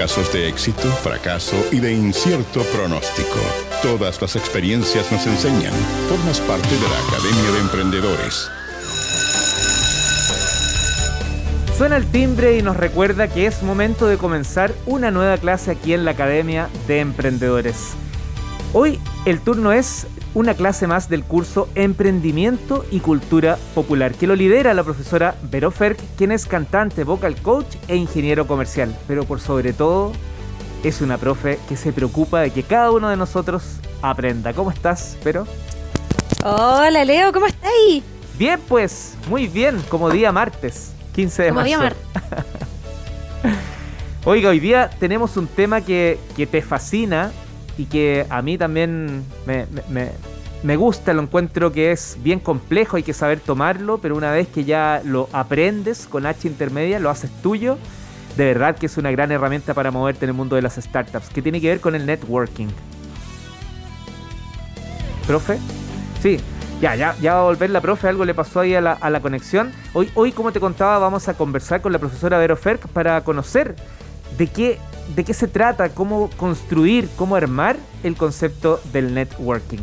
Casos de éxito, fracaso y de incierto pronóstico. Todas las experiencias nos enseñan. Formas parte de la Academia de Emprendedores. Suena el timbre y nos recuerda que es momento de comenzar una nueva clase aquí en la Academia de Emprendedores. Hoy el turno es una clase más del curso Emprendimiento y Cultura Popular, que lo lidera la profesora Vero Ferk, quien es cantante, vocal coach e ingeniero comercial, pero por sobre todo es una profe que se preocupa de que cada uno de nosotros aprenda. ¿Cómo estás, Vero? Hola, Leo, ¿cómo estás? Bien, pues, muy bien, como día martes, 15 de Como marzo. día martes. Oiga, hoy día tenemos un tema que, que te fascina y que a mí también me, me- me- gusta, lo encuentro que es bien complejo, hay que saber tomarlo, pero una vez que ya lo aprendes con H intermedia, lo haces tuyo, de verdad que es una gran herramienta para moverte en el mundo de las startups, que tiene que ver con el networking. ¿Profe? Sí, ya, ya, ya va a volver la profe, algo le pasó ahí a la, a la conexión. Hoy, hoy, como te contaba, vamos a conversar con la profesora Vero Ferk para conocer de qué, de qué se trata, cómo construir, cómo armar el concepto del networking.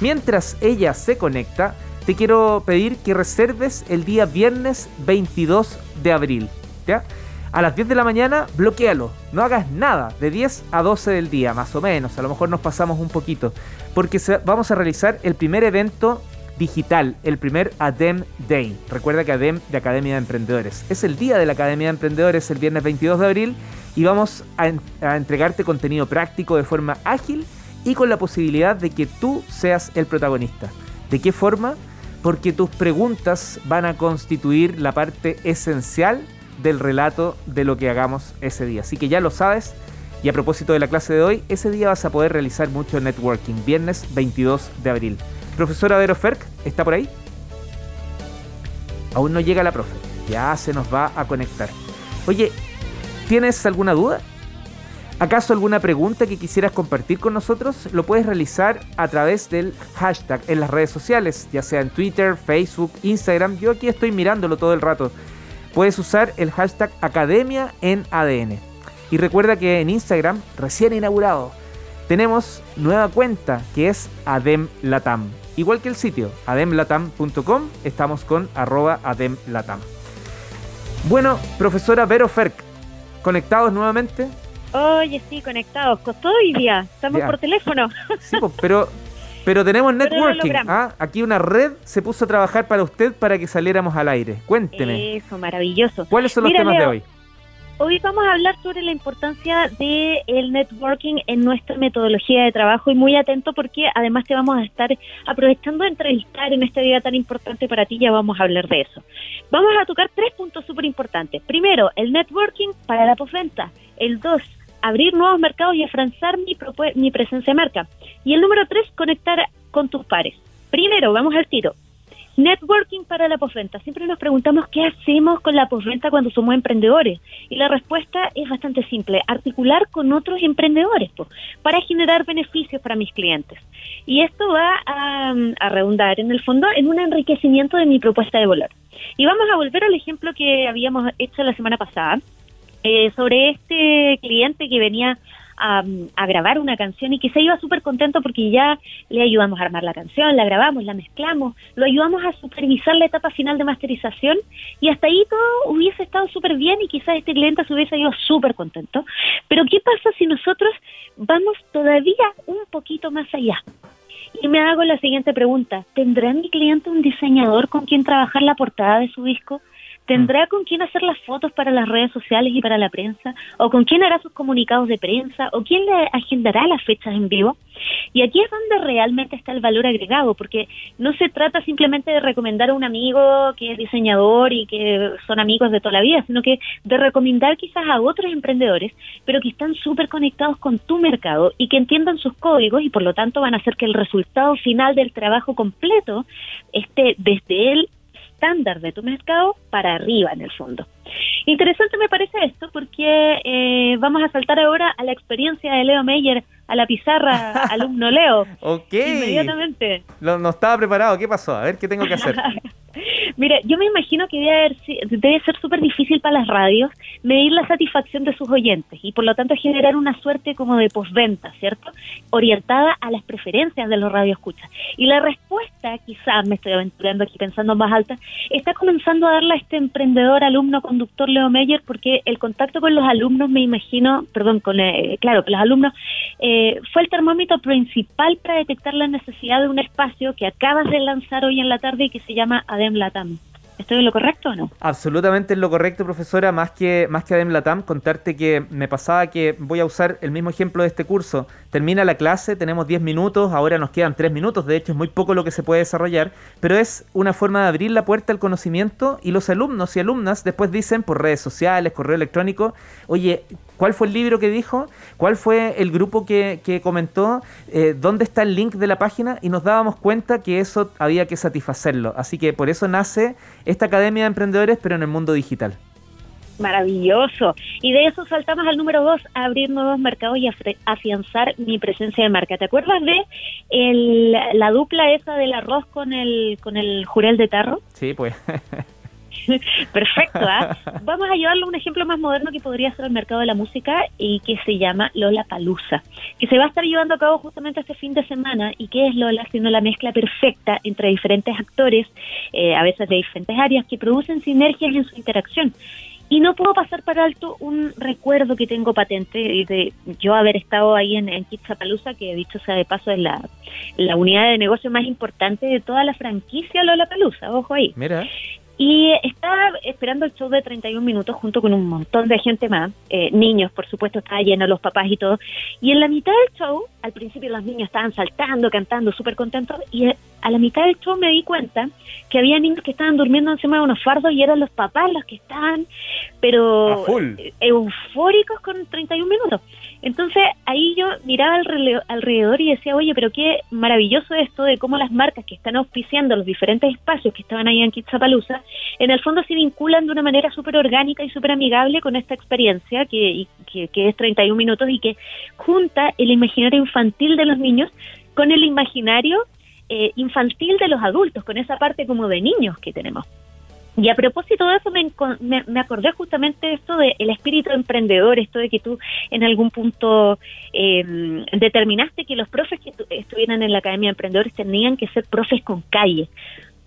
Mientras ella se conecta, te quiero pedir que reserves el día viernes 22 de abril. ¿ya? A las 10 de la mañana, bloquealo. No hagas nada de 10 a 12 del día, más o menos. A lo mejor nos pasamos un poquito. Porque vamos a realizar el primer evento digital, el primer ADEM Day. Recuerda que ADEM de Academia de Emprendedores. Es el día de la Academia de Emprendedores, el viernes 22 de abril, y vamos a entregarte contenido práctico de forma ágil y con la posibilidad de que tú seas el protagonista. ¿De qué forma? Porque tus preguntas van a constituir la parte esencial del relato de lo que hagamos ese día. Así que ya lo sabes. Y a propósito de la clase de hoy, ese día vas a poder realizar mucho networking, viernes 22 de abril. Profesora Vero Ferk, ¿está por ahí? Aún no llega la profe. Ya se nos va a conectar. Oye, ¿tienes alguna duda? ¿Acaso alguna pregunta que quisieras compartir con nosotros? Lo puedes realizar a través del hashtag en las redes sociales, ya sea en Twitter, Facebook, Instagram. Yo aquí estoy mirándolo todo el rato. Puedes usar el hashtag Academia en ADN. Y recuerda que en Instagram, recién inaugurado, tenemos nueva cuenta que es AdemLatam. Igual que el sitio, ademlatam.com, estamos con arroba ademlatam. Bueno, profesora Vero Ferk, ¿conectados nuevamente? Oye, sí, conectados. Costó hoy día. Estamos por teléfono. Sí, pero, pero tenemos networking. ¿ah? Aquí una red se puso a trabajar para usted para que saliéramos al aire. Cuénteme, Eso, maravilloso. ¿cuáles son los temas de hoy? Hoy vamos a hablar sobre la importancia del networking en nuestra metodología de trabajo y muy atento porque además te vamos a estar aprovechando de entrevistar en este día tan importante para ti, ya vamos a hablar de eso. Vamos a tocar tres puntos súper importantes. Primero, el networking para la postventa. El dos, abrir nuevos mercados y afianzar mi, mi presencia de marca. Y el número tres, conectar con tus pares. Primero, vamos al tiro. Networking para la postventa. Siempre nos preguntamos qué hacemos con la postventa cuando somos emprendedores. Y la respuesta es bastante simple, articular con otros emprendedores po, para generar beneficios para mis clientes. Y esto va a, a redundar en el fondo en un enriquecimiento de mi propuesta de valor. Y vamos a volver al ejemplo que habíamos hecho la semana pasada eh, sobre este cliente que venía a, a grabar una canción y que se iba súper contento porque ya le ayudamos a armar la canción, la grabamos, la mezclamos, lo ayudamos a supervisar la etapa final de masterización y hasta ahí todo hubiese estado súper bien y quizás este cliente se hubiese ido súper contento. Pero ¿qué pasa si nosotros vamos todavía un poquito más allá? Y me hago la siguiente pregunta, ¿tendrá mi cliente un diseñador con quien trabajar la portada de su disco? ¿Tendrá con quién hacer las fotos para las redes sociales y para la prensa? ¿O con quién hará sus comunicados de prensa? ¿O quién le agendará las fechas en vivo? Y aquí es donde realmente está el valor agregado, porque no se trata simplemente de recomendar a un amigo que es diseñador y que son amigos de toda la vida, sino que de recomendar quizás a otros emprendedores, pero que están súper conectados con tu mercado y que entiendan sus códigos y por lo tanto van a hacer que el resultado final del trabajo completo esté desde el estándar de tu mercado para arriba en el fondo. Interesante me parece esto porque eh, vamos a saltar ahora a la experiencia de Leo Meyer, a la pizarra alumno Leo. Ok. Inmediatamente. No, no estaba preparado. ¿Qué pasó? A ver, ¿qué tengo que hacer? Mira, yo me imagino que debe, debe ser súper difícil para las radios medir la satisfacción de sus oyentes y por lo tanto generar una suerte como de postventa, ¿cierto? Orientada a las preferencias de los radioescuchas. Y la respuesta, quizás me estoy aventurando aquí pensando más alta, está comenzando a darla este emprendedor, alumno, conductor Leo Meyer, porque el contacto con los alumnos, me imagino, perdón, con, eh, claro, con los alumnos, eh, fue el termómetro principal para detectar la necesidad de un espacio que acabas de lanzar hoy en la tarde y que se llama Adem Latam. ¿Estoy en lo correcto o no? Absolutamente en lo correcto, profesora. Más que, más que Adem Latam, contarte que me pasaba que voy a usar el mismo ejemplo de este curso. Termina la clase, tenemos 10 minutos, ahora nos quedan 3 minutos, de hecho es muy poco lo que se puede desarrollar, pero es una forma de abrir la puerta al conocimiento y los alumnos y alumnas después dicen por redes sociales, correo electrónico, oye, ¿Cuál fue el libro que dijo? ¿Cuál fue el grupo que, comentó? Eh, ¿Dónde está el link de la página? Y nos dábamos cuenta que eso había que satisfacerlo. Así que por eso nace esta Academia de Emprendedores, pero en el mundo digital. Maravilloso. Y de eso saltamos al número dos, abrir nuevos mercados y afianzar mi presencia de marca. ¿Te acuerdas de la dupla esa del arroz con el, con el jurel de tarro? Sí, pues. Perfecto, ¿ah? Vamos a llevarlo a un ejemplo más moderno que podría ser el mercado de la música y que se llama Lola Palusa, que se va a estar llevando a cabo justamente este fin de semana. ¿Y qué es Lola? Sino la mezcla perfecta entre diferentes actores, eh, a veces de diferentes áreas, que producen sinergias en su interacción. Y no puedo pasar para alto un recuerdo que tengo patente de yo haber estado ahí en, en Kitsapalooza, que dicho sea de paso es la, la unidad de negocio más importante de toda la franquicia Lola Palusa, ojo ahí. Mira. Y estaba esperando el show de 31 minutos junto con un montón de gente más, eh, niños, por supuesto, estaba lleno los papás y todo. Y en la mitad del show, al principio los niños estaban saltando, cantando, súper contentos, y a la mitad del show me di cuenta que había niños que estaban durmiendo encima de unos fardos y eran los papás los que estaban, pero eufóricos con 31 minutos. Entonces ahí yo miraba alrededor y decía, oye, pero qué maravilloso esto de cómo las marcas que están auspiciando los diferentes espacios que estaban ahí en Kitsapalooza, en el fondo se vinculan de una manera súper orgánica y súper amigable con esta experiencia que, que, que es 31 minutos y que junta el imaginario infantil de los niños con el imaginario eh, infantil de los adultos, con esa parte como de niños que tenemos. Y a propósito de eso, me, me, acordé justamente de esto del espíritu emprendedor, esto de que tú en algún punto eh, determinaste que los profes que estuvieran en la Academia de Emprendedores tenían que ser profes con calle.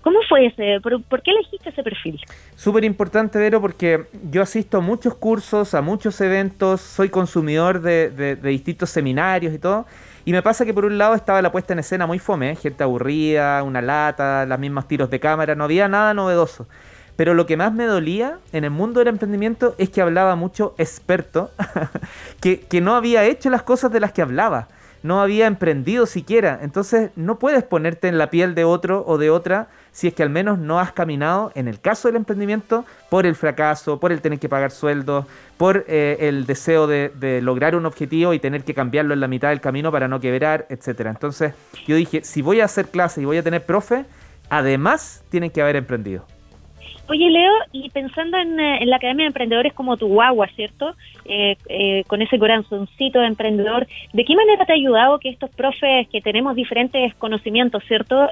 ¿Cómo fue ese? ¿Por, qué elegiste ese perfil? Súper importante, Vero, porque yo asisto a muchos cursos, a muchos eventos, soy consumidor de, de, de distintos seminarios y todo. Y me pasa que por un lado estaba la puesta en escena muy fome, ¿eh? gente aburrida, una lata, las mismas tiros de cámara, no había nada novedoso. Pero lo que más me dolía en el mundo del emprendimiento es que hablaba mucho experto, que, que no había hecho las cosas de las que hablaba, no había emprendido siquiera. Entonces no puedes ponerte en la piel de otro o de otra si es que al menos no has caminado, en el caso del emprendimiento, por el fracaso, por el tener que pagar sueldos, por eh, el deseo de, de, lograr un objetivo y tener que cambiarlo en la mitad del camino para no quebrar, etcétera. Entonces yo dije, si voy a hacer clases y voy a tener profe, además tienen que haber emprendido. Oye, Leo, y pensando en, eh, la Academia de Emprendedores como tu guagua, ¿cierto? Eh, eh, con ese corazoncito de emprendedor, ¿de qué manera te ha ayudado que estos profes que tenemos diferentes conocimientos, ¿cierto?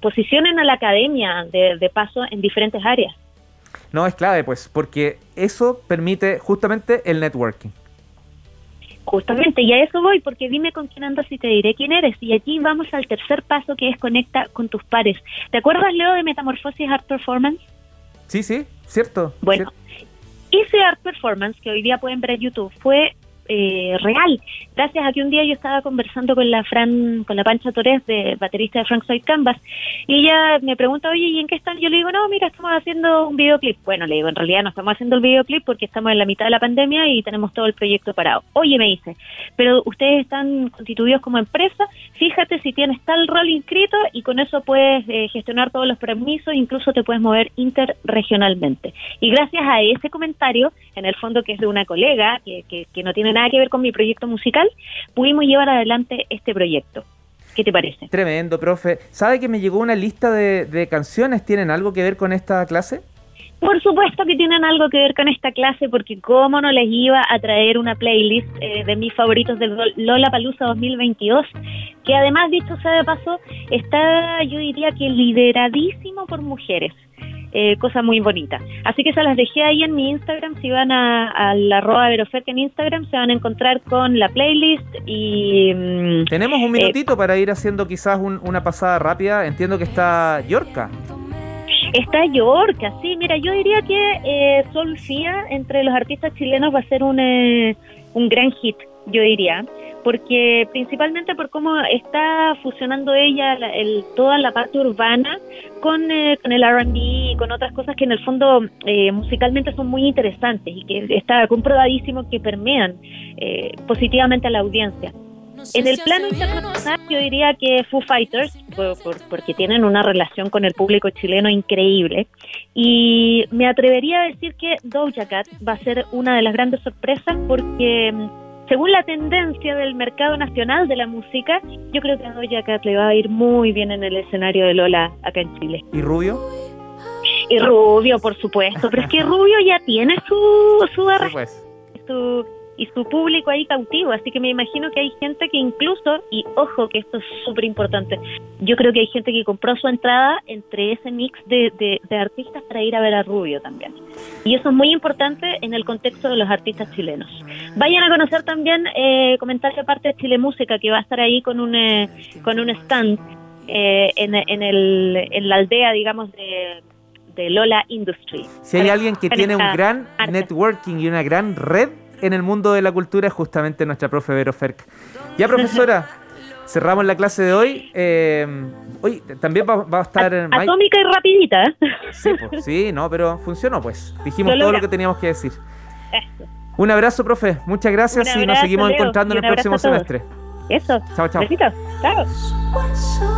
posicionen a la academia de, de paso en diferentes áreas. No, es clave, pues, porque eso permite justamente el networking. Justamente, y a eso voy, porque dime con quién andas y te diré quién eres. Y aquí vamos al tercer paso que es conecta con tus pares. ¿Te acuerdas, Leo, de Metamorfosis Art Performance? Sí, sí, cierto. Bueno, ese art performance que hoy día pueden ver en YouTube fue eh, real. Gracias a que un día yo estaba conversando con la Fran, con la Pancha Torres, de baterista de Frank Soy Canvas, y ella me pregunta, oye, ¿y en qué están? Yo le digo, no, mira, estamos haciendo un videoclip. Bueno, le digo, en realidad no estamos haciendo el videoclip porque estamos en la mitad de la pandemia y tenemos todo el proyecto parado. Oye, me dice, pero ustedes están constituidos como empresa, fíjate si tienes tal rol inscrito y con eso puedes eh, gestionar todos los permisos, incluso te puedes mover interregionalmente. Y gracias a ese comentario, en el fondo que es de una colega, que, que, que no tiene nada que ver con mi proyecto musical, pudimos llevar adelante este proyecto. ¿Qué te parece? Tremendo, profe. ¿Sabe que me llegó una lista de, canciones? ¿Tienen algo que ver con esta clase? Por supuesto que tienen algo que ver con esta clase, porque cómo no les iba a traer una playlist eh, de mis favoritos del Lola Palusa 2022, que además, dicho sea de paso, está, yo diría que lideradísimo por mujeres. Eh, cosa muy bonita. Así que se las dejé ahí en mi Instagram. Si van a, a la arroba Veroferca en Instagram, se van a encontrar con la playlist y... mm, Tenemos un minutito para ir haciendo quizás un- una pasada rápida. Entiendo que está Yorka. Está Yorka, sí, mira, yo diría que eh, Sol Fía entre los artistas chilenos va a ser un, eh, un gran hit, yo diría, porque principalmente por cómo está fusionando ella la- el, toda la parte urbana con, eh, con el RB y con otras cosas que en el fondo eh, musicalmente son muy interesantes y que está comprobadísimo que permean eh, positivamente a la audiencia. En el plano internacional yo diría que Foo Fighters, por- por- porque tienen una relación con el público chileno increíble, y me atrevería a decir que Doja Cat va a ser una de las grandes sorpresas porque mm, según la tendencia del mercado nacional de la música, yo creo que a Doja Cat le va a ir muy bien en el escenario de Lola acá en Chile. ¿Y Rubio? Y Rubio, por supuesto, pero es que Rubio ya tiene su, su Sí, pues. su, y su público ahí cautivo, así que me imagino que hay gente que incluso, y ojo que esto es súper importante, yo creo que hay gente que compró su entrada entre ese mix de, de- de artistas para ir a ver a Rubio también. Y eso es muy importante en el contexto de los artistas chilenos. Vayan a conocer también eh, Comentario Aparte de Chile Música, que va a estar ahí con un, eh, con un stand eh, en, en, el, en la aldea, digamos, de, de Lola Industry. Si hay alguien que tiene un gran networking y una gran red en el mundo de la cultura es justamente nuestra profe Vero Ferk. Ya, profesora, cerramos la clase de hoy. Eh, hoy también va, va a estar. Atómica y rapidita. ¿eh? Sí, pues, sí, no, pero funcionó, pues. Dijimos Lo todo lo que teníamos que decir. Eso. Un abrazo, profe. Muchas gracias y nos seguimos Leo, encontrando en el próximo semestre. Eso. Chao, chao. Besitos. Chao.